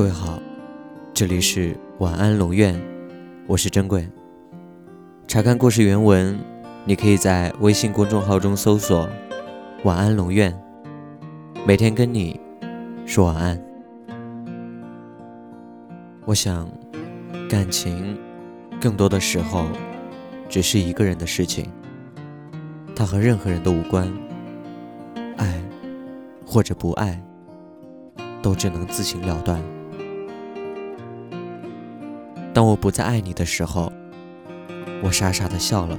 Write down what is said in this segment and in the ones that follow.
各位好，这里是晚安龙院，我是珍贵。查看故事原文，你可以在微信公众号中搜索“晚安龙院”，每天跟你说晚安。我想，感情更多的时候只是一个人的事情，它和任何人都无关，爱或者不爱，都只能自行了断。当我不再爱你的时候，我傻傻的笑了。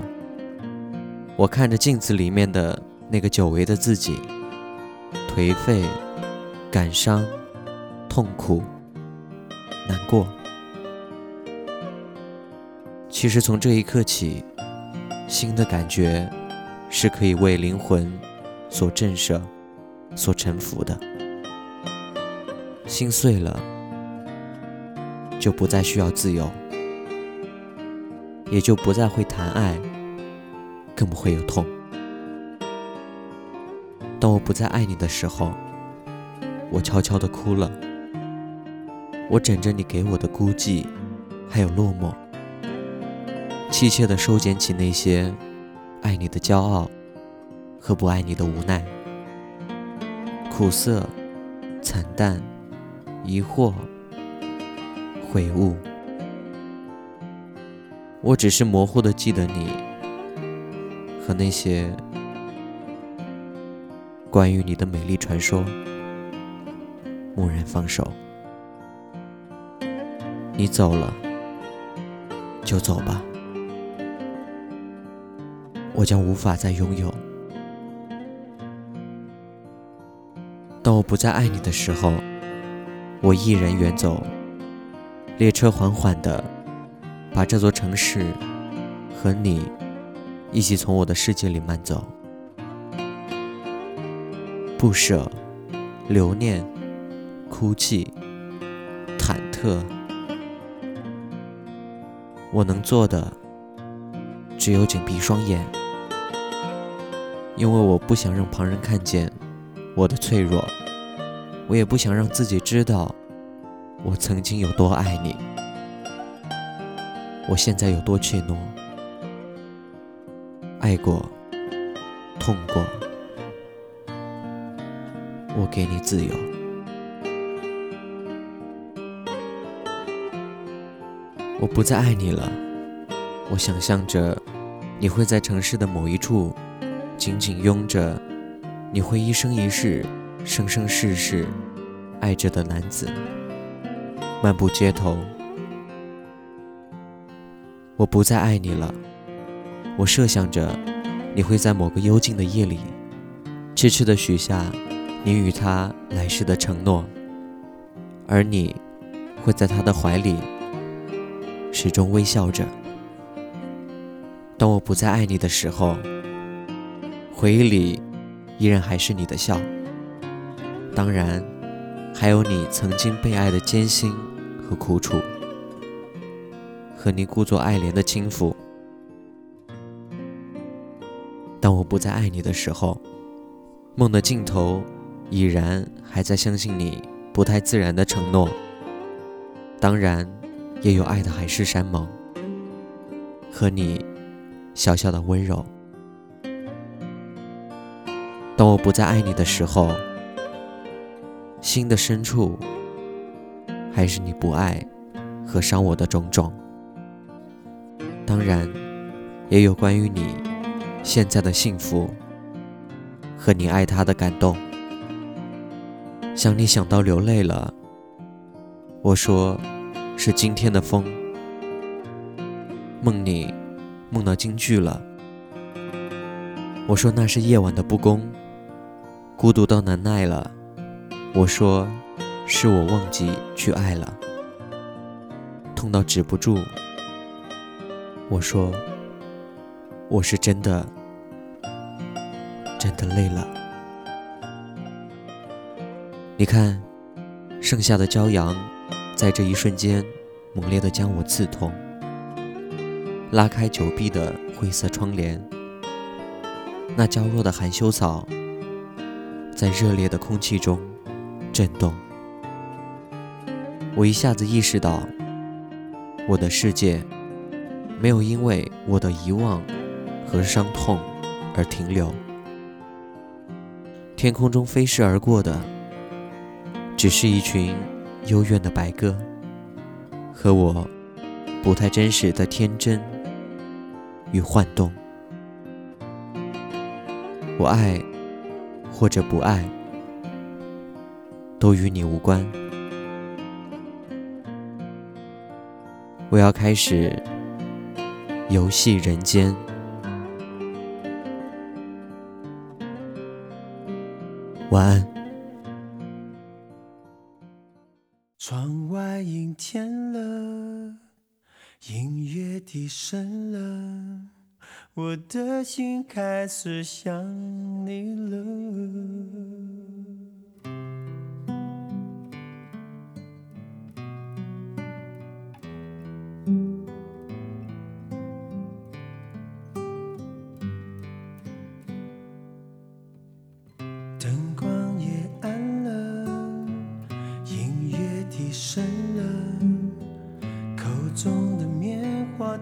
我看着镜子里面的那个久违的自己，颓废、感伤、痛苦、难过。其实从这一刻起，新的感觉是可以为灵魂所震慑、所臣服的。心碎了。就不再需要自由，也就不再会谈爱，更不会有痛。当我不再爱你的时候，我悄悄地哭了。我枕着你给我的孤寂，还有落寞，凄切地收捡起那些爱你的骄傲和不爱你的无奈，苦涩、惨淡、疑惑。悔悟，我只是模糊的记得你和那些关于你的美丽传说。蓦然放手，你走了，就走吧，我将无法再拥有。当我不再爱你的时候，我一人远走。列车缓缓地把这座城市和你一起从我的世界里慢走，不舍、留念、哭泣、忐忑。我能做的只有紧闭双眼，因为我不想让旁人看见我的脆弱，我也不想让自己知道。我曾经有多爱你，我现在有多怯懦。爱过，痛过，我给你自由。我不再爱你了。我想象着你会在城市的某一处紧紧拥着你会一生一世、生生世世爱着的男子。漫步街头，我不再爱你了。我设想着，你会在某个幽静的夜里，痴痴地许下你与他来世的承诺，而你会在他的怀里始终微笑着。当我不再爱你的时候，回忆里依然还是你的笑，当然，还有你曾经被爱的艰辛。和苦楚，和你故作爱怜的轻抚。当我不再爱你的时候，梦的尽头已然还在相信你不太自然的承诺。当然，也有爱的海誓山盟和你小小的温柔。当我不再爱你的时候，心的深处。还是你不爱和伤我的种种，当然，也有关于你现在的幸福和你爱他的感动。想你想到流泪了，我说是今天的风。梦你梦到京剧了，我说那是夜晚的不公。孤独到难耐了，我说。是我忘记去爱了，痛到止不住。我说，我是真的，真的累了。你看，盛夏的骄阳，在这一瞬间猛烈的将我刺痛。拉开久闭的灰色窗帘，那娇弱的含羞草，在热烈的空气中震动。我一下子意识到，我的世界没有因为我的遗忘和伤痛而停留。天空中飞逝而过的，只是一群幽怨的白鸽，和我不太真实的天真与幻动。我爱或者不爱，都与你无关。我要开始游戏人间。晚安。窗外阴天了，音乐低声了，我的心开始想你了。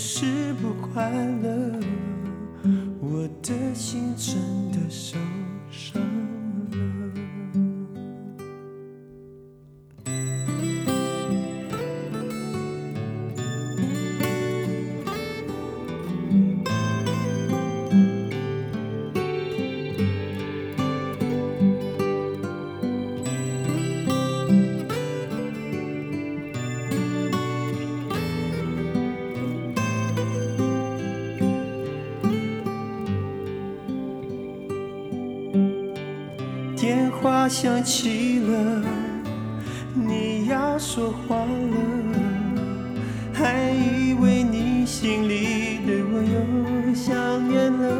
是不。快乐，我的心真的受话响起了，你要说话了，还以为你心里对我又想念了，